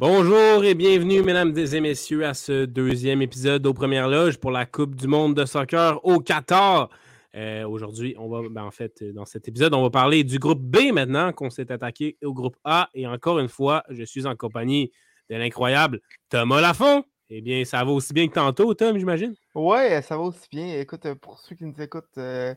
Bonjour et bienvenue, mesdames et messieurs, à ce deuxième épisode aux Premières Loges pour la Coupe du monde de soccer au Qatar. Euh, aujourd'hui, on va, ben, en fait, dans cet épisode, on va parler du groupe B maintenant qu'on s'est attaqué au groupe A. Et encore une fois, je suis en compagnie de l'incroyable Thomas Lafont. Eh bien, ça va aussi bien que tantôt, Tom, j'imagine? Ouais, ça va aussi bien. Écoute, pour ceux qui nous écoutent euh,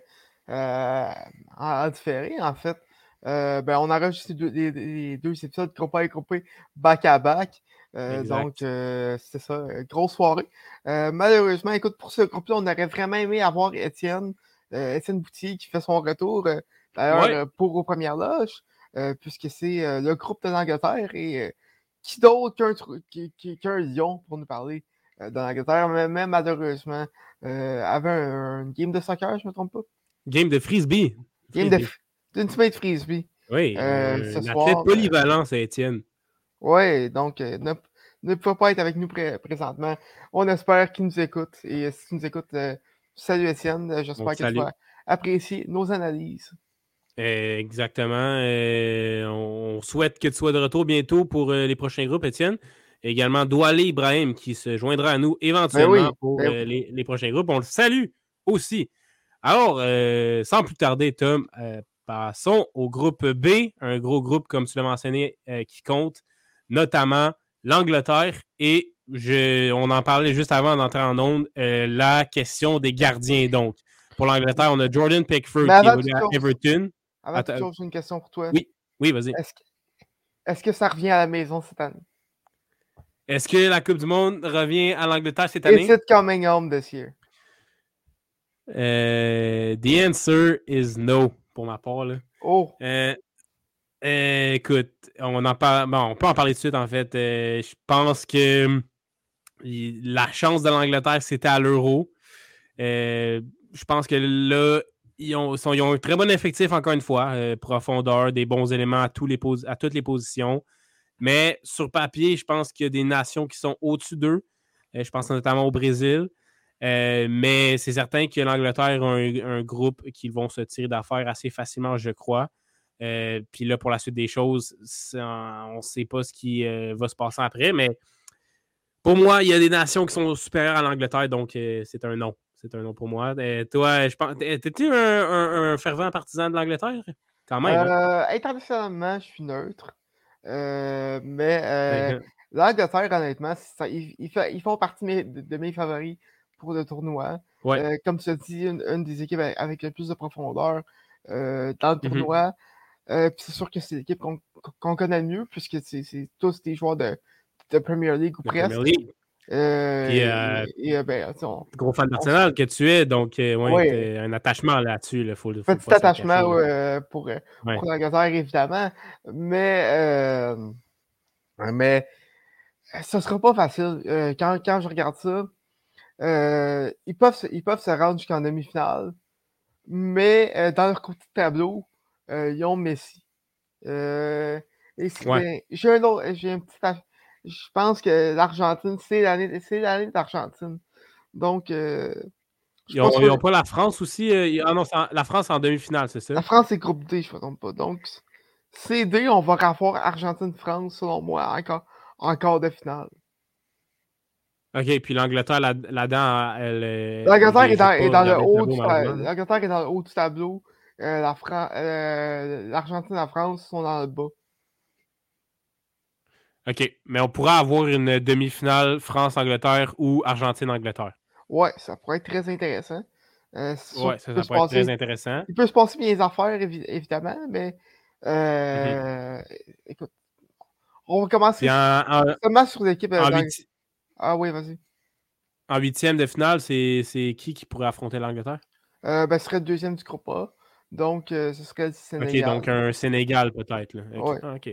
euh, en différé, en fait, euh, ben, on a enregistré les, deux épisodes groupés et back à back. Euh, donc, euh, c'est ça, grosse soirée. malheureusement, écoute, pour ce groupe-là, on aurait vraiment aimé avoir Étienne, Étienne Boutier qui fait son retour, d'ailleurs, pour aux premières loges, puisque c'est le groupe de l'Angleterre et qui d'autre qu'un Lyon pour nous parler de l'Angleterre, mais même malheureusement, avait un, game de soccer, je ne me trompe pas? Game de frisbee. Game de Ultimate Frisbee. Oui, euh, ce soir. polyvalent, c'est Étienne. Oui, donc euh, ne, ne, peut pas être avec nous présentement. On espère qu'il nous écoute. Et euh, si tu nous écoutes, salut Étienne. J'espère que tu vas apprécier nos analyses. Exactement. on souhaite que tu sois de retour bientôt pour les prochains groupes, Étienne. également Doualé Ibrahim qui se joindra à nous ben éventuellement pour ben les, les, prochains groupes. On le salue aussi. Alors, sans plus tarder, Tom, Passons au groupe B, un gros groupe, comme tu l'as mentionné, euh, qui compte notamment l'Angleterre et je, on en parlait juste avant d'entrer en onde, euh, la question des gardiens. Donc, pour l'Angleterre, on a Jordan Pickford qui est à Everton. Avant j'ai une question pour toi. Oui, oui vas-y. Est-ce que, ça revient à la maison cette année? Est-ce que la Coupe du Monde revient à l'Angleterre cette année? Is it coming home this year? Euh, the answer is no pour ma part. Là. Oh! Euh, euh, écoute, on en parle. Bon, on peut en parler tout de suite, en fait. Je pense que la chance de l'Angleterre, c'était à l'euro. je pense que là, ils ont, un très bon effectif, encore une fois. profondeur, des bons éléments à, toutes les positions. Mais sur papier, je pense qu'il y a des nations qui sont au-dessus d'eux. je pense notamment au Brésil. Euh, mais c'est certain que l'Angleterre a un, groupe qui vont se tirer d'affaires assez facilement, je crois. Euh, puis là, pour la suite des choses, on ne sait pas ce qui euh, va se passer après. Mais pour moi, il y a des nations qui sont supérieures à l'Angleterre, donc c'est un non. C'est un non pour moi. toi, je pense. T'es-tu un, fervent partisan de l'Angleterre? Quand même. Hein? internationalement, je suis neutre. mais l'Angleterre, honnêtement, ils, font partie de mes favoris pour le tournoi. Euh, comme tu as dit, une, des équipes avec, le plus de profondeur euh, dans le mmh tournoi. Euh, c'est sûr que c'est l'équipe qu'on connaît mieux, puisque c'est tous des joueurs de, de Premier League ou presque. et, ben, gros fan national que tu es, donc ouais, un attachement là-dessus. Là, faut, Petit attachement pour, pour l'Angleterre, évidemment. Mais, mais ce ne sera pas facile. quand, quand je regarde ça, euh, ils, peuvent, ils peuvent se rendre jusqu'en demi-finale, mais euh, dans leur côté de tableau, euh, ils ont Messi. et j'ai un autre, j'ai un petit. Je pense que l'Argentine, c'est l'année, c'est l'année d'Argentine. Donc. ils n'ont pas la France aussi. ah non, la France en demi-finale, c'est ça? La France est groupe D, je ne me trompe pas. Donc, D, on va avoir Argentine-France, selon moi, encore en quart de finale. OK, puis l'Angleterre, là-dedans, elle L'Angleterre est, dans, est dans le haut du L'Angleterre est dans le haut du tableau. Euh, la euh, L'Argentine et la France sont dans le bas. OK, mais on pourrait avoir une demi-finale France-Angleterre ou Argentine-Angleterre. Ouais, ça pourrait être très intéressant. Euh, ouais, ça, ça pourrait être très intéressant. Il peut se passer bien les affaires, évidemment, mais mm-hmm. écoute, on va commencer seulement sur l'équipe. Ah oui, vas-y. En huitième de finale, c'est qui qui pourrait affronter l'Angleterre? Euh, ben, ce serait le deuxième du groupe A. Donc, euh, ce serait le Sénégal. OK, donc un Sénégal peut-être. OK.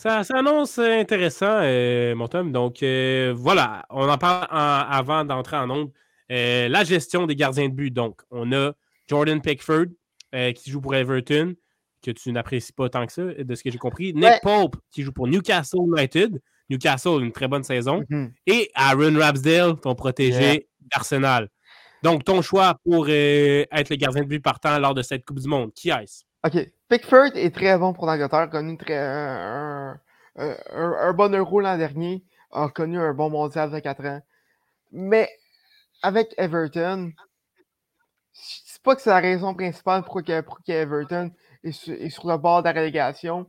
Ça, ça, annonce intéressant, euh, mon Tom. Donc, euh, voilà, on en parle avant d'entrer en nombre. la gestion des gardiens de but. Donc, on a Jordan Pickford, qui joue pour Everton, que tu n'apprécies pas tant que ça, de ce que j'ai compris. Nick Pope, qui joue pour Newcastle United. Newcastle, une très bonne saison. Mhm. Et Aaron Ramsdale, ton protégé d'Arsenal. Donc, ton choix pour euh, être le gardien de but partant lors de cette Coupe du Monde, qui est-ce? OK. Pickford est très bon pour l'Angleterre, a connu très, un, bon euro l'an dernier, a connu un bon mondial de 4 ans. Mais avec Everton, c'est pas que c'est la raison principale pour qu'Everton est, sur le bord de la relégation.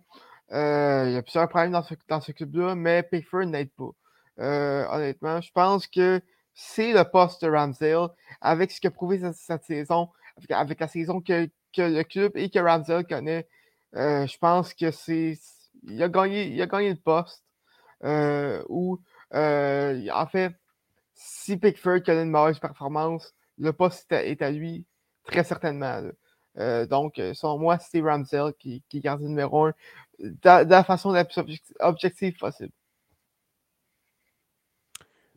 Euh, il y a plusieurs problèmes dans ce, club-là, mais Pickford n'aide pas. Euh, honnêtement, je pense que c'est le poste de Ramsdale avec ce qu'a prouvé cette, saison, avec, la saison que, le club et que Ramsdale connaît. Euh, je pense que c'est. Il a gagné, il a gagné le poste. où, en fait, si Pickford connaît une mauvaise performance, le poste est à, lui, très certainement. donc, selon moi, c'est Ramsdale qui, est gardien numéro un de, la façon la plus objective possible.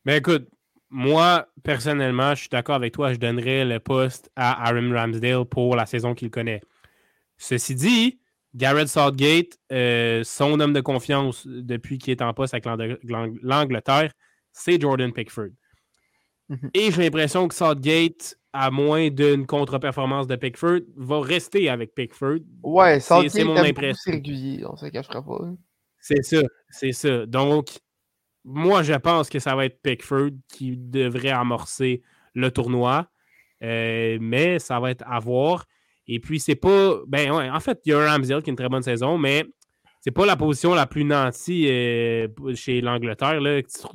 Mais écoute, moi, personnellement, je suis d'accord avec toi, je donnerais le poste à Aaron Ramsdale pour la saison qu'il connaît. Ceci dit, Garrett Southgate, euh, son homme de confiance depuis qu'il est en poste avec l'Angleterre, c'est Jordan Pickford. Mhm. Et j'ai l'impression que Southgate, à moins d'une contre-performance de Pickford, va rester avec Pickford. Ouais, c'est mon impression. C'est régulier, on se cachera pas. C'est ça, c'est ça. Donc, moi, je pense que ça va être Pickford qui devrait amorcer le tournoi. Euh, mais ça va être à voir. Et puis, c'est pas. Ben ouais, en fait, il y a Ramsdale qui a une très bonne saison, mais c'est pas la position la plus nantie euh, chez l'Angleterre,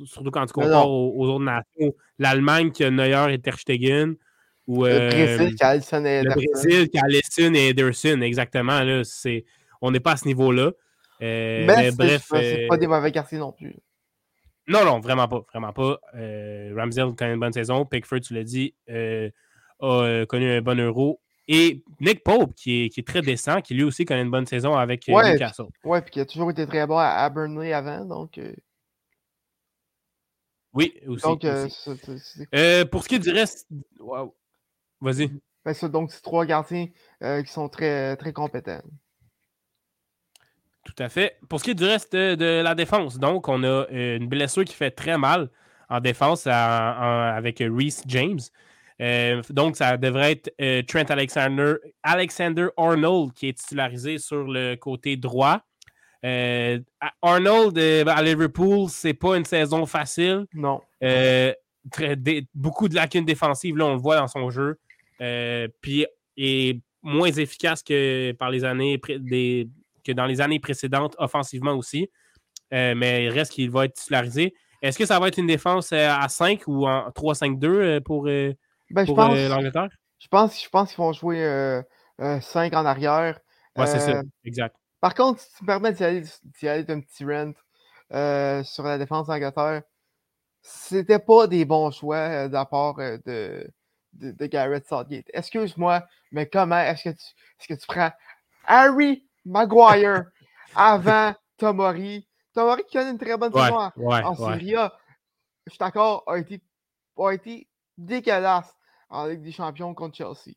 surtout quand tu compares aux, autres nations. L'Allemagne qui a Neuer et Ter Stegen. Ou, le Brésil qui a Alisson et Ederson. Le Brésil qui a Alisson et Ederson, exactement. Là, on n'est pas à ce niveau-là. Euh, mais, bref. C'est pas des mauvais quartiers non plus. Non, non, vraiment pas. Vraiment pas. Euh, Ramsdale connaît une bonne saison. Pickford, tu l'as dit, a connu un bon euro. Et Nick Pope, qui est, très décent, qui lui aussi connaît une bonne saison avec euh, Newcastle. Oui, puis qui a toujours été très bon à, Burnley avant. Donc, euh. Oui, aussi. Euh, pour ce qui est du reste. Vas-y. Ben, donc, c'est trois gardiens qui sont très, très compétents. Tout à fait. Pour ce qui est du reste de, la défense, donc, on a une blessure qui fait très mal en défense avec Reese James. Euh, donc, ça devrait être euh, Trent Alexander, Alexander Arnold qui est titularisé sur le côté droit. Euh, Arnold à Liverpool, c'est pas une saison facile. Non. beaucoup de lacunes défensives, là, on le voit dans son jeu. puis est moins efficace que, par les années que dans les années précédentes, offensivement aussi. mais il reste qu'il va être titularisé. Est-ce que ça va être une défense à 5 ou en 3-5-2 pour, ben, je, pense, je pense, je pense qu'ils vont jouer 5 euh, euh, en arrière. Ouais, c'est ça, euh, exact. Par contre, si tu me permets d'y aller, aller d'un petit rent sur la défense d'Angleterre, c'était pas des bons choix de la part de, de, Garrett Southgate. Excuse-moi, mais comment est-ce que tu, est-ce que tu prends Harry Maguire avant Tomori? Tomori qui a une très bonne saison en, Syrie, je suis d'accord, a été, a été dégueulasse en Ligue des Champions contre Chelsea.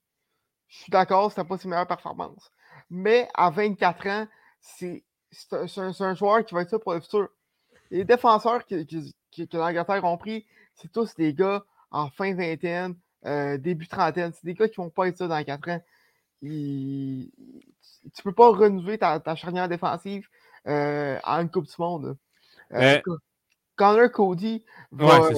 Je suis d'accord, c'était pas ses meilleures performances. Mais à 24 ans, c'est un, joueur qui va être ça pour le futur. Les défenseurs que, que, l'Angleterre ont pris, c'est tous des gars en fin vingtaine, euh, début trentaine. C'est des gars qui vont pas être ça dans 4 ans. Tu tu peux pas renouveler ta, charnière défensive euh, en une Coupe du Monde. Euh, Connor Cody va,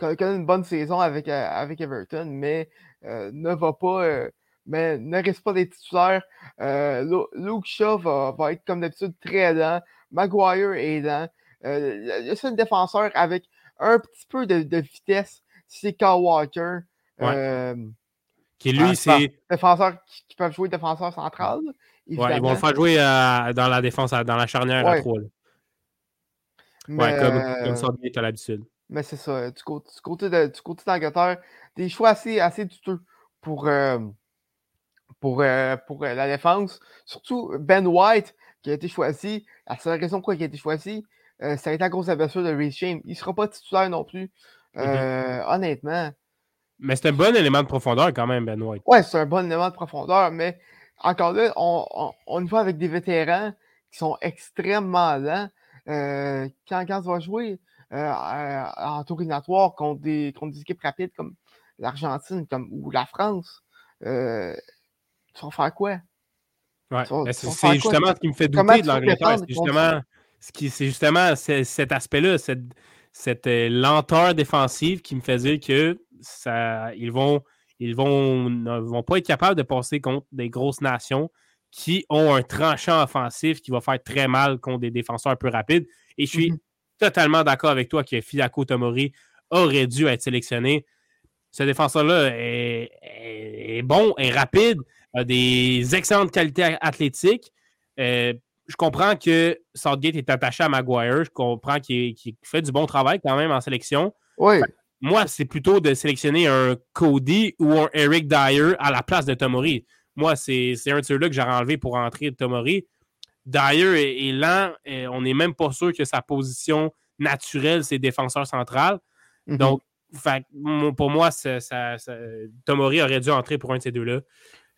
a une bonne saison avec, euh, avec Everton, mais euh, ne va pas, euh, mais ne reste pas des titulaires. Luke Shaw va, être comme d'habitude très lent. Maguire est lent. le seul défenseur avec un petit peu de, vitesse, c'est Kyle Walker. Qui lui, c'est. Défenseur qui, peuvent jouer défenseur central. Ouais, ils vont le faire jouer dans la défense, dans la charnière à 3. Ouais, comme, comme ça, tu as l'habitude. Mais c'est ça, du côté, du côté, de, d'Angleterre, des choix assez, assez douteux pour, euh, pour, euh, pour euh, la défense. Surtout Ben White, qui a été choisi. La seule raison pour laquelle il a été choisi, ça a été à cause de la blessure de Reece James. Il ne sera pas titulaire non plus. Mm-hmm. Honnêtement, Mais c'est un bon élément de profondeur quand même, Ben White. Ouais, c'est un bon élément de profondeur, mais encore là, on, on, y va avec des vétérans qui sont extrêmement lents. Euh, quand, quand tu vas jouer euh, en tour éliminatoire contre des, contre des équipes rapides comme l'Argentine comme, ou la France, euh, tu vas faire quoi? Ouais. C'est justement ce qui me fait douter de l'Angleterre. C'est justement, c'est justement cet aspect-là, cette, cette lenteur défensive qui me fait dire que ça, ils vont ils vont, ne vont pas être capables de passer contre des grosses nations qui ont un tranchant offensif qui va faire très mal contre des défenseurs un peu rapides. Et je suis mhm. totalement d'accord avec toi que Fidako Tomori aurait dû être sélectionné. Ce défenseur-là est, bon, est rapide, a des excellentes qualités athlétiques. Euh, je comprends que Southgate est attaché à Maguire. Je comprends qu'il fait du bon travail quand même en sélection. Oui moi, c'est plutôt de sélectionner un Cody ou un Eric Dyer à la place de Tomori. Moi, c'est un de ceux-là que j'aurais enlevé pour entrer Tomori. Dyer est, lent. Et on n'est même pas sûr que sa position naturelle, c'est défenseur central. Mhm. Donc, pour moi, Tomori aurait dû entrer pour un de ces deux-là.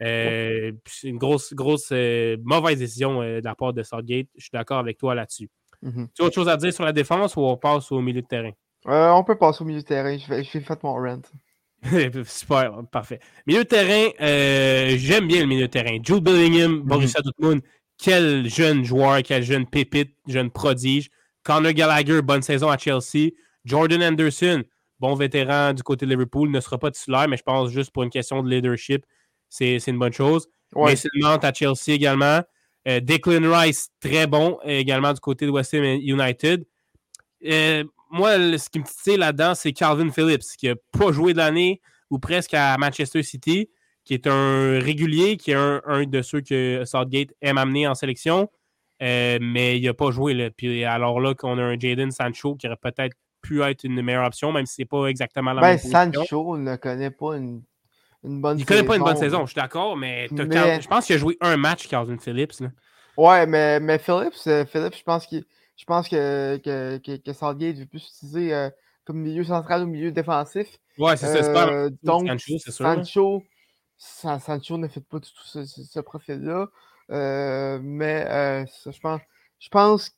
Euh, c'est une grosse, grosse euh, mauvaise décision euh, de la part de Southgate. Je suis d'accord avec toi là-dessus. Mhm. Tu as autre chose à dire sur la défense ou on passe au milieu de terrain? Euh, on peut passer au milieu de terrain. J'ai fait mon rent. Super, parfait. Milieu de terrain, euh, j'aime bien le milieu de terrain. Jude Bellingham, mhm. Borussia Dortmund, quel jeune joueur, quel jeune pépite, jeune prodige. Conor Gallagher, bonne saison à Chelsea. Jordan Anderson, bon vétéran du côté de Liverpool, ne sera pas titulaire, mais je pense juste pour une question de leadership, c'est une bonne chose. Ouais. Mason à Chelsea également. Euh, Declan Rice, très bon également du côté de West Ham United. Euh, moi, ce qui me titille là-dedans, c'est Calvin Phillips, qui n'a pas joué de l'année ou presque à Manchester City, qui est un régulier, qui est un, de ceux que Southgate aime amener en sélection, euh, mais il n'a pas joué. Là. Puis alors là, qu'on a un Jaden Sancho qui aurait peut-être pu être une meilleure option, même si ce n'est pas exactement la ben, même Sancho ne connaît pas une, bonne saison. Il ne connaît pas une bonne saison, je suis d'accord, mais, je pense qu'il a joué un match, Calvin Phillips. Là. Ouais, mais, mais Phillips, euh, Phillips, je pense qu'il je pense que, que, que, que Southgate veut plus utiliser euh, comme milieu central ou milieu défensif. Ouais, c'est ça. Euh, donc, Sancho, Sancho, ne fait pas du tout ce, profil-là. Euh, mais je pense, je pense,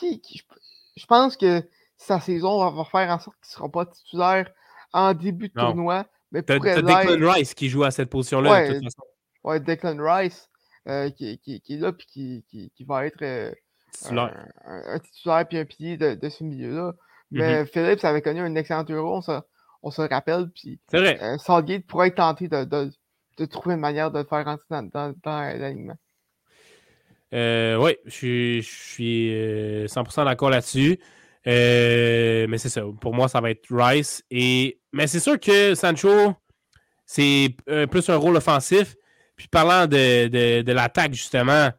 je pense que sa saison va, faire en sorte qu'il ne sera pas titulaire en début de tournoi. Mais T'as Declan Rice qui joue à cette position-là ouais, de toute façon. Ouais, Declan Rice qui, qui, qui, est là et qui, qui, va être titulaire. Un, titulaire puis un pilier de, de ce milieu-là. Mais mm-hmm. Phillips avait connu un excellent euro, on se, on se rappelle. Puis, C'est vrai. Euh, pourrait être tenté de, de, de, trouver une manière de le faire rentrer dans, dans, dans l'alignement. Euh, oui, je suis 100% euh, d'accord là-dessus. Euh, mais c'est ça. Pour moi, ça va être Rice. Et... Mais c'est sûr que Sancho, c'est plus un rôle offensif. Puis parlant de, de, de l'attaque, justement,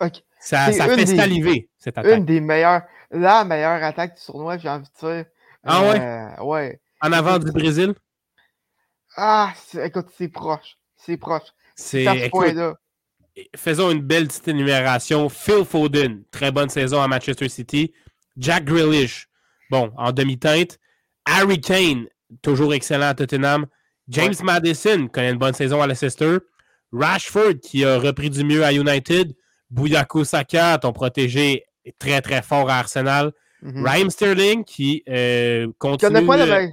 OK. Ça, ça fait saliver, cette attaque. Une des meilleures, la meilleure attaque du tournoi, j'ai envie de dire. Ah ouais? Euh, ouais. En avant du Brésil? Ah, écoute, c'est proche. C'est proche. C'est à ce point-là. Faisons une belle petite énumération. Phil Foden, très bonne saison à Manchester City. Jack Grealish, bon, en demi-teinte. Harry Kane, toujours excellent à Tottenham. James Madison, connaît une bonne saison à Leicester. Rashford, qui a repris du mieux à United. Bouyako Saka, ton protégé, est très très fort à Arsenal. Mm Raheem Sterling qui euh, continue. Connaît pas, la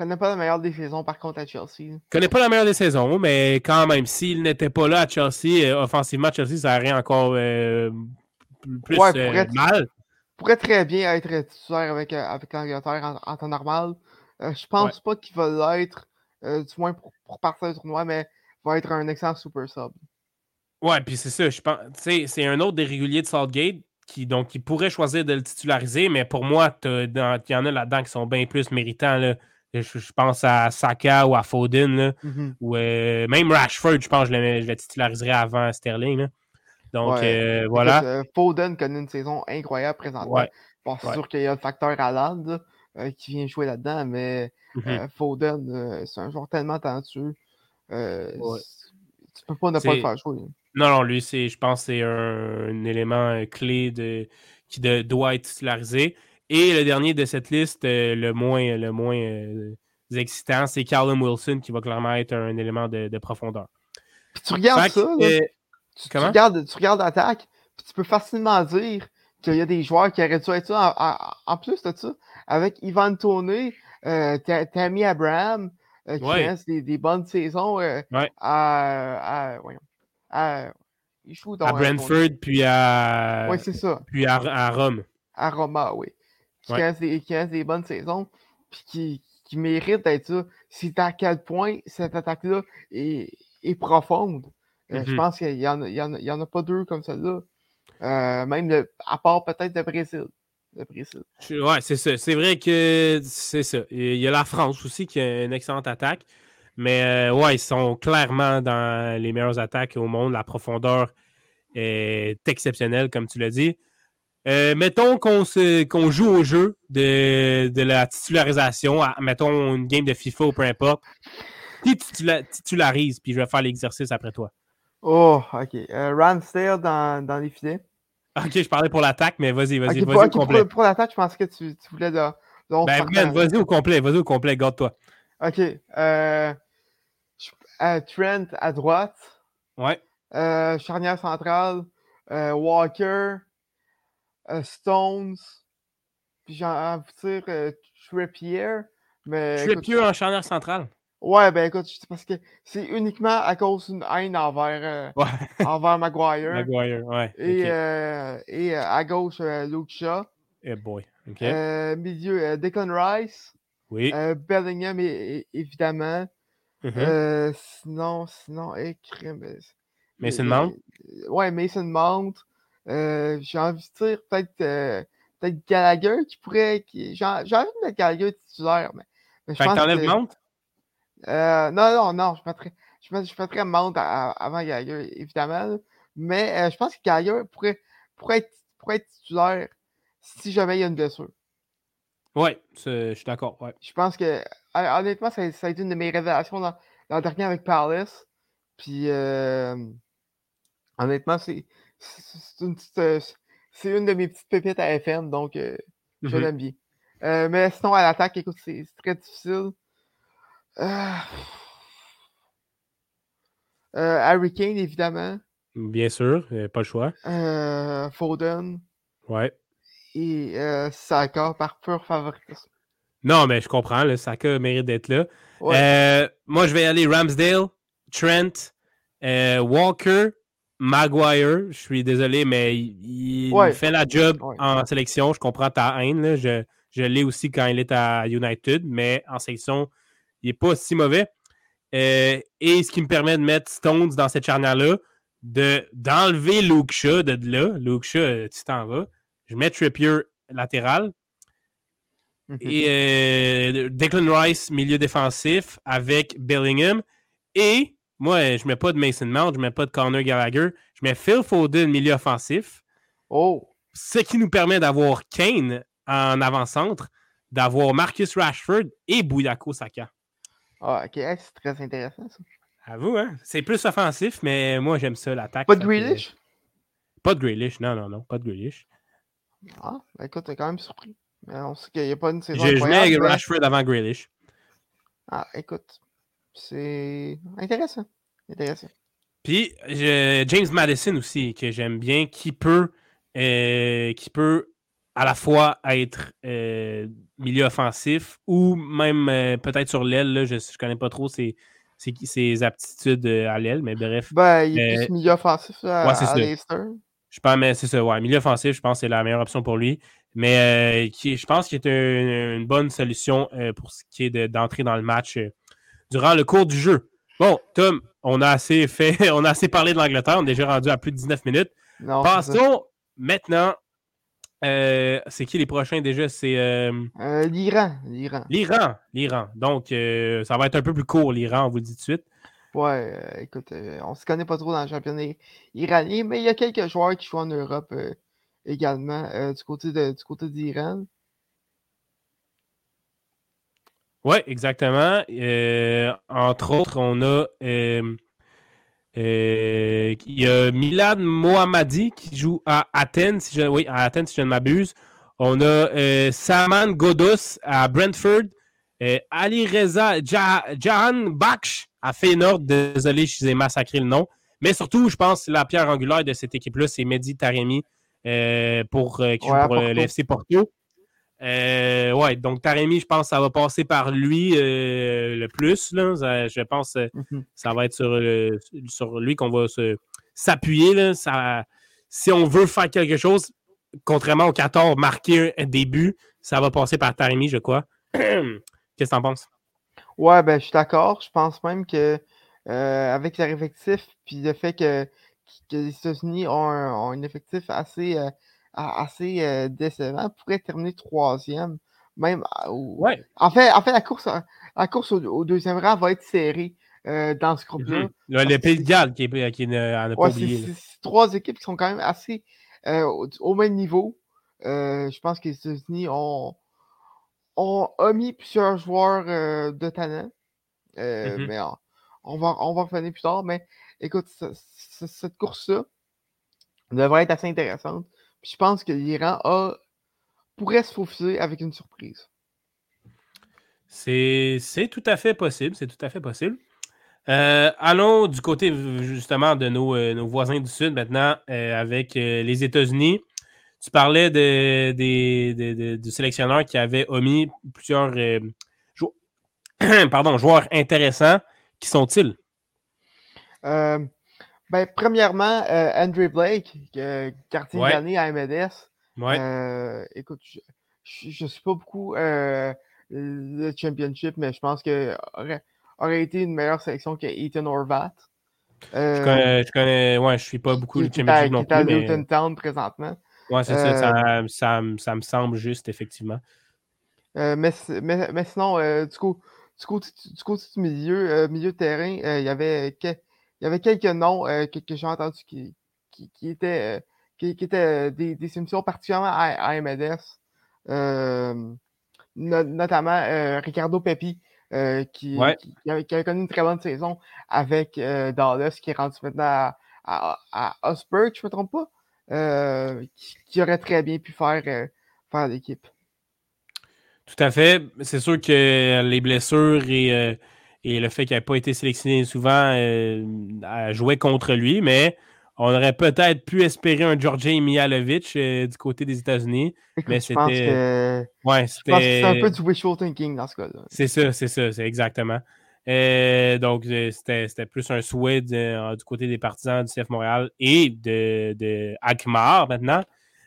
connaît pas la meilleure des saisons par contre à Chelsea. Connaît pas la meilleure des saisons, mais quand même, s'il n'était pas là à Chelsea, euh, offensivement, Chelsea, ça aurait encore euh, plus ouais, euh, mal. Pourrait très bien être titulaire avec, avec l'Angleterre en, temps normal. je pense pas qu'il va l'être, du moins pour, pour partir du tournoi, mais va être un excellent super sub. Ouais, puis c'est ça. Je pense, c'est un autre des réguliers de Southgate qui, donc, qui pourrait choisir de le titulariser, mais pour moi, il y en a là-dedans qui sont bien plus méritants. Là. Je, pense à Saka ou à Foden, là, mm-hmm. ou euh, même Rashford, je pense que je le, je titulariserais avant Sterling. Là. Donc, euh, voilà. Euh, Foden connaît une saison incroyable présentement. c'est sûr qu'il y a le facteur Haaland qui vient jouer là-dedans, mais mm-hmm. Foden, c'est un joueur tellement talentueux. Tu peux pas ne pas le faire jouer. Non, non, lui, c'est, je pense que c'est un, élément euh, clé de, qui doit être titularisé. Et le dernier de cette liste, euh, le moins, le moins euh, excitants, c'est Callum Wilson qui va clairement être un élément de, profondeur. Puis tu regardes ça, tu, regardes, tu regardes l'attaque, puis tu peux facilement dire qu'il y a des joueurs qui auraient dû être ça. En, plus de ça, avec Ivan Toney, euh, Tammy Abraham, qui ouais. des, des, bonnes saisons euh, à, à, il joue dans à Brentford, puis à. Oui, c'est ça. Puis à, Rome. À Roma, oui. Qui, ouais. des, qui a des bonnes saisons, puis qui, qui mérite d'être ça. C'est à quel point cette attaque-là est, est, profonde. Euh, je mm-hmm. pense qu'il n'y en, en, en, a pas deux comme celle-là. Euh, même à part peut-être le Brésil. Le Brésil. Ouais, c'est ça. C'est vrai que c'est ça. Il y a la France aussi qui a une excellente attaque. Mais euh, ouais, ils sont clairement dans les meilleures attaques au monde. La profondeur est exceptionnelle, comme tu l'as dit. Euh, mettons qu'on joue au jeu de, la titularisation, mettons une game de FIFA ou peu importe. Qui titularise, puis je vais faire l'exercice après toi. Oh, ok. Euh, Ramsdale dans, dans, les filets. Ok, je parlais pour l'attaque, mais vas-y, vas-y, vas-y complet. Pour, l'attaque, je pense que tu, voulais de. ben, vas-y au complet, vas-y au complet, garde-toi. Ok. Euh, Trent à droite. Ouais. Euh, charnière centrale. Euh, Walker. Euh, Stones. Puis j'ai envie de dire Trippier. Mais, Trippier en charnière centrale. Ouais, ben écoute, parce que c'est uniquement à cause d'une haine envers, envers Maguire. Maguire, ouais. Et, et à gauche, Luke Shaw. Eh boy. OK. milieu, Declan Rice. Oui. Bellingham, évidemment. Mm-hmm. Euh, sinon, sinon, écrime. Mason Mount? Ouais, Mason Mount. Euh, j'ai envie de dire peut-être euh, peut Gallagher qui pourrait. Qui... J'ai envie de mettre Gallagher titulaire. Mais, mais je fait pense que t'enlèves Mount? Euh, non, non, non, je mettrais, je mettrais, je mettrais Mount avant Gallagher, évidemment. Mais je pense que Gallagher pourrait, pourrait, être, pourrait être titulaire si jamais il y a une blessure. Oui, je suis d'accord. Ouais. Je pense que, honnêtement, ça, a été une de mes révélations dans, l'an dernier avec Palace. Puis, euh, honnêtement, c'est une, euh, c'est une de mes petites pépites à FM, donc euh, je mm-hmm. l'aime bien. mais sinon, à l'attaque, écoute, c'est très difficile. Harry Kane, évidemment. Bien sûr, pas le choix. Foden. Ouais et euh, Saka par pur favoritisme. Non, mais je comprends. Le Saka mérite d'être là. Euh, moi, je vais aller Ramsdale, Trent, euh, Walker, Maguire. Je suis désolé, mais il, fait la job en sélection. Je comprends ta haine. Je, je l'ai aussi quand il est à United, mais en sélection, il n'est pas si mauvais. et ce qui me permet de mettre Stones dans cette charnière-là, d'enlever Luke Shaw de là. Luke Shaw, tu t'en vas. Je mets Trippier latéral. Mhm. Et euh, Declan Rice, milieu défensif, avec Bellingham. Et moi, je ne mets pas de Mason Mount, je ne mets pas de Connor Gallagher. Je mets Phil Foden, milieu offensif. Oh! Ce qui nous permet d'avoir Kane en avant-centre, d'avoir Marcus Rashford et Bouyako Saka. Ah, ok, c'est très intéressant ça. À vous, hein? C'est plus offensif, mais moi j'aime ça, l'attaque. Pas de Grealish? Pas de Grealish, non, non, non, pas de Grealish. Ah, ben écoute, t'es quand même surpris. Mais on sait qu'il n'y a pas une saison. Je, je mets Rashford avant Grealish. Ah, écoute. C'est intéressant. Intéressant. Puis, James Madison aussi, que j'aime bien, qui peut, euh, qui peut à la fois être euh, milieu offensif ou même euh, peut-être sur l'aile. Je ne connais pas trop ses, ses, aptitudes à l'aile, mais bref. Ben, il est plus milieu offensif à, ouais, à Leicester. Je pense, mais c'est ça, ouais. Milieu offensif, je pense que c'est la meilleure option pour lui. Mais euh, qui, je pense qu'il est une, bonne solution euh, pour ce qui est d'entrer dans le match euh, durant le cours du jeu. Bon, Tom, on a assez fait, on a assez parlé de l'Angleterre, on est déjà rendu à plus de 19 minutes. Passons maintenant. c'est qui les prochains déjà? C'est l'Iran. L'Iran. L'Iran. L'Iran. Donc, ça va être un peu plus court, l'Iran, on vous le dit tout de suite. Ouais, euh, écoute, euh, on se connaît pas trop dans le championnat iranien, mais il y a quelques joueurs qui jouent en Europe euh, également du côté du côté d'Iran. Oui, exactement. entre autres, on a il y a Milad Mohammadi qui joue à Athènes, si je, oui, à Athènes, si je ne m'abuse. On a Saman Godos à Brentford. Ali Reza Jahan Baksh à Feyenoord. Désolé, je vous ai massacré le nom. Mais surtout, je pense que la pierre angulaire de cette équipe-là, c'est Mehdi Taremi pour, qui joue pour le FC Porto. ouais, donc Taremi, je pense que ça va passer par lui le plus. Là. je pense que mm-hmm. ça va être sur, sur lui qu'on va s'appuyer. Si on veut faire quelque chose, contrairement au 14, marquer un début, ça va passer par Taremi, je crois. Qu'est-ce que tu en penses? Ouais, ben, je suis d'accord. Je pense même que euh, avec leur effectif, puis le fait que, les États-Unis ont, un, effectif assez, euh, assez euh, décevant, pourraient terminer troisième. Même, ouais. en, fait, en fait, la course, la course au, deuxième rang va être serrée dans ce groupe-là. Mm-hmm. Le Pays de Galles qui, est, qui en a pas oublié. C'est trois équipes qui sont quand même assez au, même niveau. je pense que les États-Unis ont, ont omis plusieurs joueurs de talent. Mm-hmm. Mais on va, on va revenir plus tard. Mais écoute, cette course-là devrait être assez intéressante. Puis je pense que l'Iran a, pourrait se faufiler avec une surprise. C'est tout à fait possible. C'est tout à fait possible. Euh, allons du côté justement de nos, euh, nos voisins du Sud maintenant euh, avec les États-Unis. Tu parlais de, du sélectionneur qui avait omis plusieurs pardon, joueurs intéressants. Qui sont-ils? ben, premièrement, Andrew Blake, quartier ouais. à MLS. Ouais. écoute, je ne suis pas beaucoup le championship, mais je pense que aurait été une meilleure sélection que Ethan Horvat. Euh, je, connais, je connais, ouais, je suis pas beaucoup le Championship non plus. à Newton Town présentement. Ouais, c'est ça, ça, ça, ça, me semble juste, effectivement. Euh, mais, mais, mais, sinon, euh, du, coup, du, côté, du côté du milieu, milieu de terrain, il y avait il y avait quelques noms que, que j'ai entendus qui, qui, qui, étaient, qui, qui étaient des, des émissions particulièrement à, à MLS. notamment Ricardo Pepi, euh, qui, qui, a, connu une très bonne saison avec euh, Dallas, qui est rendu maintenant à, à, à je ne me trompe pas, euh, qui, aurait très bien pu faire, faire l'équipe. Tout à fait. C'est sûr que les blessures et, et le fait qu'il n'ait pas été sélectionné souvent jouaient contre lui, mais on aurait peut-être pu espérer un Georgi Mihalovic euh, du côté des États-Unis. Mais c'était. Ouais, c'était. un peu du wishful thinking dans ce cas-là. C'est ça, c'est ça, c'est exactement. Euh, donc, euh, c'était plus un souhait du côté des partisans du CF Montréal et de, de Akmar maintenant.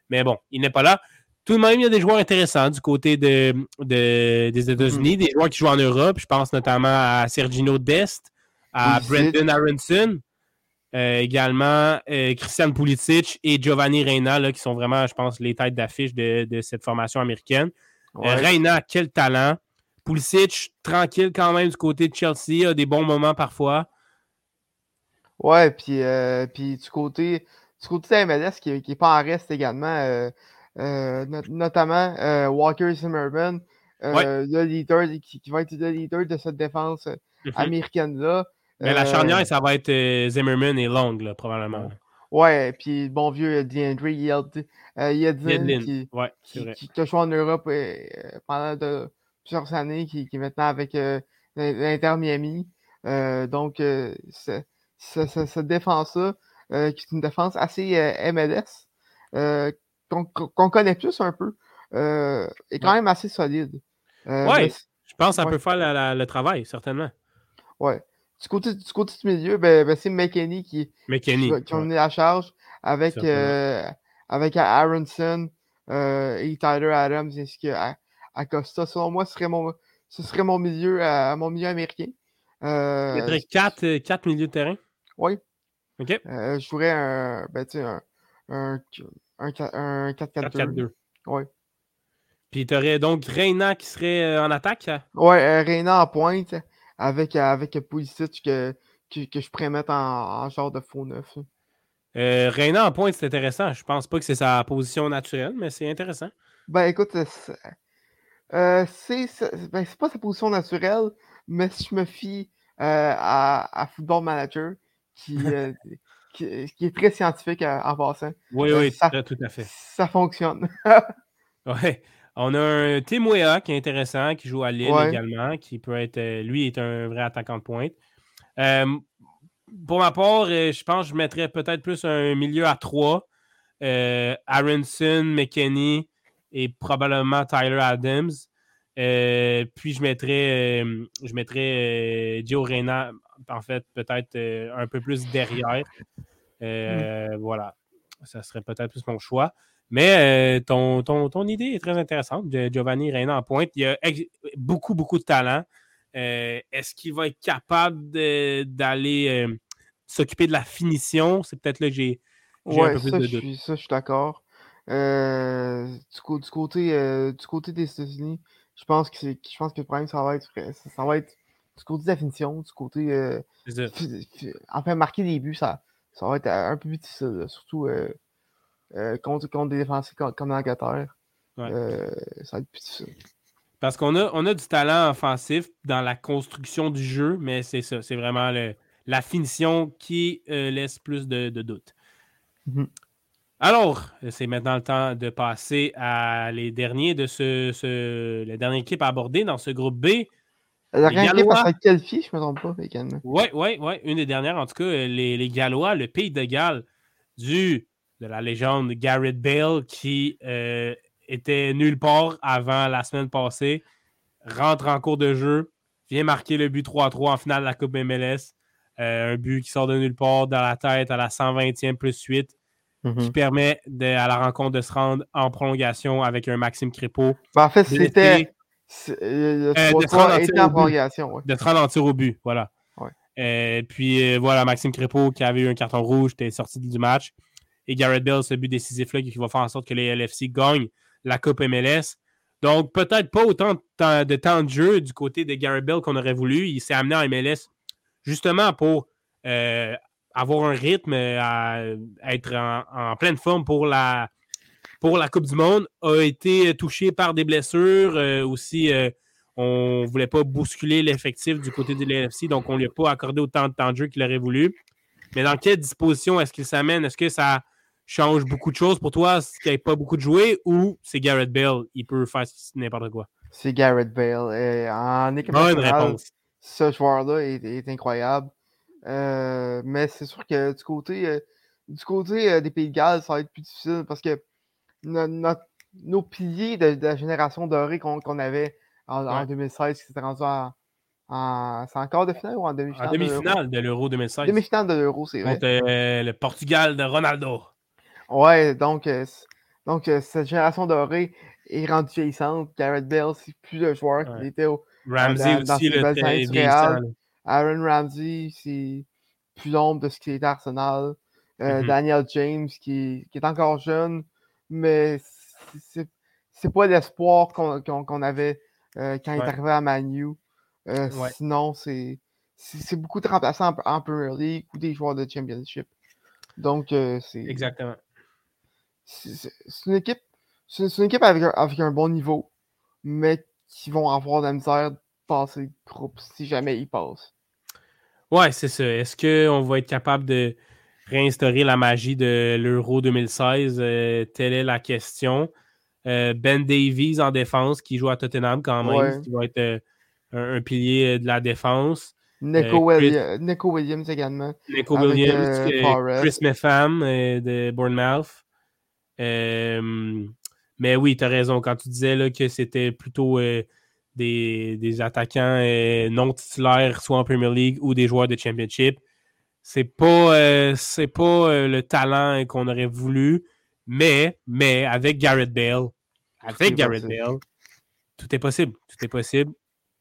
Mais bon, il n'est pas là. Tout de même, il y a des joueurs intéressants du côté de, des États-Unis, des joueurs qui jouent en Europe. Je pense notamment à Sergino Dest, à Brendan Aronson. Euh, également euh, Christian Pulisic et Giovanni Reina, qui sont vraiment, je pense, les têtes d'affiche de, cette formation américaine. Euh, Reina, quel talent. Pulisic, tranquille quand même du côté de Chelsea, a des bons moments parfois. Ouais, puis, puis du côté du côté de MLS qui n'est pas en reste également, notamment Walker Zimmerman, le leader qui, va être le leader de cette défense mm-hmm. américaine-là. Mais la charnière, euh, ça va être euh, Zimmerman et Long, là, probablement. Ouais, puis bon vieux DeAndre Yedlin, euh, qui, ouais, qui, qui, a joué en Europe pendant de, plusieurs années, qui, qui est maintenant avec l'Inter Miami. donc, cette défense-là, qui est une défense assez MLS, qu'on connaît plus un peu, est quand même assez solide. oui, je pense que ça peut faire le travail, certainement. Ouais. Du côté, du côté du milieu, ben, ben c'est McKenny qui, qui, qui, ont la charge avec, euh, avec Aronson euh, et Tyler Adams ainsi que Acosta. Selon moi, ce serait mon, ce serait mon milieu, euh, mon milieu américain. Euh, Il y aurait 4, 4 milieux de terrain? Oui. OK. Euh, je jouerais un, ben, un, un, un, un 4-4-2. Oui. Puis tu aurais donc Reina qui serait en attaque? Oui, Reina en pointe avec, avec Pulisic que, que, que, je pourrais mettre en, genre de faux neuf. Euh, Reina en pointe, c'est intéressant. Je pense pas que c'est sa position naturelle, mais c'est intéressant. Ben écoute, euh, c'est ben, pas sa position naturelle, mais si je me fie euh, à, à, Football Manager, qui, euh, qui, qui, est très scientifique en passant. Oui, oui, ça, tout à fait. Ça fonctionne. ouais. On a un Tim Weah qui est intéressant, qui joue à Lille également, qui peut être. lui est un vrai attaquant de pointe. pour ma part, je pense que je mettrais peut-être plus un milieu à trois. Aronson, McKenney et probablement Tyler Adams. Euh, puis je mettrais, euh, je mettrais euh, Gio Reyna, en fait, peut-être un peu plus derrière. Mm. Voilà. Ça serait peut-être plus mon choix. Mais ton, ton, idée est très intéressante de Giovanni Reina en pointe. Il a beaucoup, beaucoup de talent. Est-ce qu'il va être capable d'aller s'occuper de la finition? C'est peut-être là que j'ai un peu plus de doute. ça, je suis d'accord. Du, du, côté, du côté des États-Unis, je pense que je pense que le problème, ça va être ça, va être du côté de la finition, du côté euh, enfin marquer des buts, ça, ça va être un peu plus difficile, surtout euh, euh, contre, contre des défensifs comme, comme l'Angleterre. ça va être plus difficile. Parce qu'on a, on a du talent offensif dans la construction du jeu, mais c'est ça, c'est vraiment le, la finition qui laisse plus de, de doutes. Mm-hmm. Alors, c'est maintenant le temps de passer à les derniers de ce, ce les dernières équipes à aborder dans ce groupe B. La dernière à qualifier, je ne me trompe pas, Oui, oui, oui. Une des dernières, en tout cas, les, les Gallois, le pays de Galles, du de la légende Garrett Bale, qui euh, était nulle part avant la semaine passée, rentre en cours de jeu, vient marquer le but 3-3 en finale de la Coupe MLS. Euh, un but qui sort de nulle part dans la tête à la 120e plus 8 qui mhm. permet à la rencontre de se rendre en prolongation avec un Maxime Crépeau. Ben, en fait, c'était. Euh, euh, de se rendre en prolongation. De se rendre en tir au but, voilà. Euh, puis voilà, Maxime Crépeau qui avait eu un carton rouge, était sorti du match. Et Garrett Bell, ce but décisif-là qui va faire en sorte que les LFC gagnent la Coupe MLS. Donc, peut-être pas autant de temps de jeu du côté de Garrett Bell qu'on aurait voulu. Il s'est amené en MLS justement pour avoir un rythme, euh, à, être en, pleine forme pour la, pour la Coupe du Monde, a été touché par des blessures. Euh, aussi, euh, on ne voulait pas bousculer l'effectif du côté de l'AFC, donc on ne lui a pas accordé autant de temps de jeu qu'il aurait voulu. Mais dans quelle disposition est-ce qu'il s'amène? Est-ce que ça change beaucoup de choses pour toi, qu'il n'y ait pas beaucoup de jouer, ou c'est Garrett Bale, il peut faire n'importe quoi? C'est Garrett Bale. en équipe ce joueur-là est, incroyable. Euh, mais c'est sûr que du côté, euh, du côté euh, des Pays de Galles, ça va être plus difficile parce que nos piliers de, la génération dorée qu'on avait en, 2016, qui s'était rendu en, C'est encore de finale ou en demi-finale? En demi-finale de l'Euro 2016. Demi-finale de l'Euro, c'est vrai. le Portugal de Ronaldo. Ouais, donc, donc cette génération dorée est rendue vieillissante. Garrett Bell, c'est plus le joueur qui était au. Ramsey aussi, le très Aaron Ramsey, c'est plus l'ombre de ce qui était Arsenal. Euh, mm-hmm. Daniel James, qui, est encore jeune, mais c'est pas l'espoir qu'on avait euh, quand il est arrivé à Manu. Euh, sinon, c'est beaucoup de remplaçants en, Premier League ou des joueurs de Championship. Donc, c'est. Exactement. C'est une équipe. C'est une équipe avec un, avec un, bon niveau, mais qui vont avoir de la misère de passer groupe si jamais ils passent. Ouais, c'est ça. Est-ce qu'on va être capable de réinstaurer la magie de l'Euro 2016? Euh, telle est la question. Euh, ben Davies en défense, qui joue à Tottenham quand même, qui va être euh, un, pilier de la défense. Nico, Williams également. Nico Williams, Chris Metham de Bournemouth. mais oui, tu as raison quand tu disais là, que c'était plutôt des, attaquants euh, non titulaires, soit en Premier League ou des joueurs de Championship. C'est pas, euh, c'est pas euh, le talent qu'on aurait voulu, mais, mais avec Garrett Bale, avec Garrett Bale, tout est possible. Tout est possible.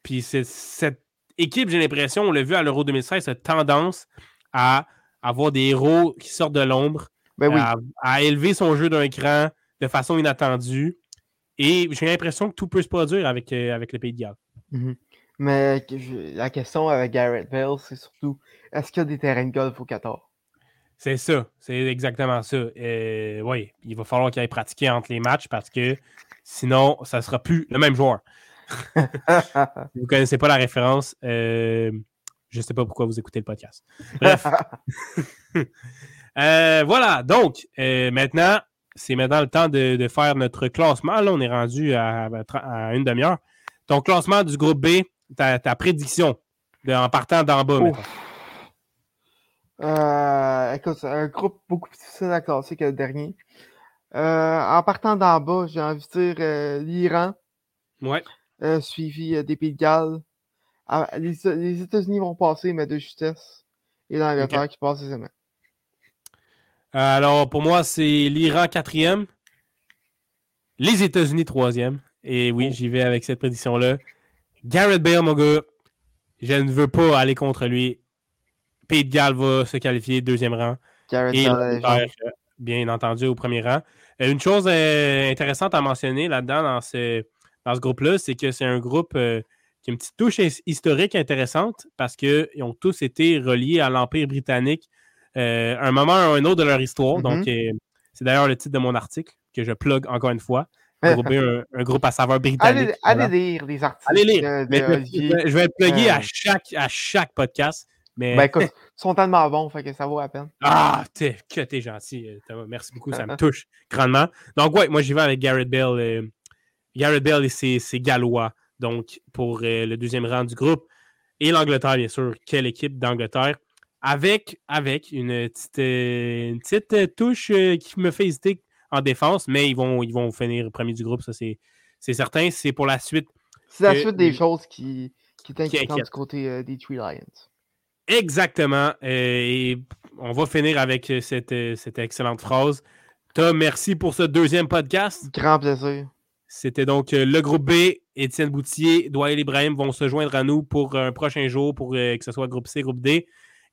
Puis cette équipe, j'ai l'impression, on l'a vu à l'Euro 2016, cette tendance à avoir des héros qui sortent de l'ombre, ben à, élever son jeu d'un cran de façon inattendue. Et j'ai l'impression que tout peut se produire avec, euh, avec le Pays de Galles. Mhm. Mais la question avec Garrett Bell, c'est surtout est-ce qu'il y a des terrains de golf au Qatar? C'est ça, c'est exactement ça. Euh, oui, il va falloir qu'il aille pratiquer entre les matchs parce que sinon, ça ne sera plus le même joueur. vous ne connaissez pas la référence, euh, je ne sais pas pourquoi vous écoutez le podcast. Bref. voilà, donc maintenant, c'est maintenant le temps de, faire notre classement. Là, on est rendu à, une demi-heure. Ton classement du groupe B, ta, prédiction en partant d'en bas. Euh, écoute, c'est un groupe beaucoup plus difficile à classer que le dernier. Euh, en partant d'en bas, j'ai envie de dire euh, l'Iran. Ouais. suivi des Pays de Galles. Ah, les, États-Unis vont passer, mais de justesse. Et l'Angleterre qui passe aisément. Alors, pour moi, c'est l'Iran quatrième, les États-Unis troisième. Et oui, oh. j'y vais avec cette prédiction-là. Garrett Bale, mon gars, je ne veux pas aller contre lui. Pete Gall va se qualifier deuxième rang. Garrett et Bale, bien entendu, au premier rang. Euh, une chose euh, intéressante à mentionner là-dedans, dans ce, dans ce groupe-là, c'est que c'est un groupe euh, qui a une petite touche historique intéressante parce qu'ils ont tous été reliés à l'Empire britannique euh, un moment ou un autre de leur histoire. Donc, mm-hmm. euh, c'est d'ailleurs le titre de mon article que je plug encore une fois. un, un, groupe à saveur britannique. Allez, lire les articles. Allez lire. je, vais être plugué à, euh. chaque, à chaque podcast. Mais... Ben écoute, ils sont tellement bons, fait que ça vaut la peine. Ah, es, que t'es gentil, Merci beaucoup, ça me touche grandement. Donc, ouais, moi, j'y vais avec Garrett Bell. Garrett Bell et ses, Gallois, donc, pour le deuxième rang du groupe. Et l'Angleterre, bien sûr. Quelle équipe d'Angleterre avec, avec une petite, euh, une petite euh, touche euh, qui me fait hésiter en défense, mais ils vont, ils vont finir premier du groupe, ça c'est certain. C'est pour la suite. C'est la suite des choses qui, qui t'inquiètent du côté des Tree Lions. Exactement. et on va finir avec cette, cette excellente phrase. Tom, merci pour ce deuxième podcast. Grand plaisir. C'était donc le groupe B. Étienne Boutier, Doyle Ibrahim vont se joindre à nous pour un prochain jour pour que ce soit groupe C, groupe D.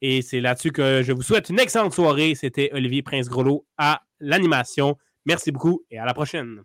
Et c'est là-dessus que je vous souhaite une excellente soirée. C'était Olivier Prince-Grelot à l'animation. Merci beaucoup et à la prochaine.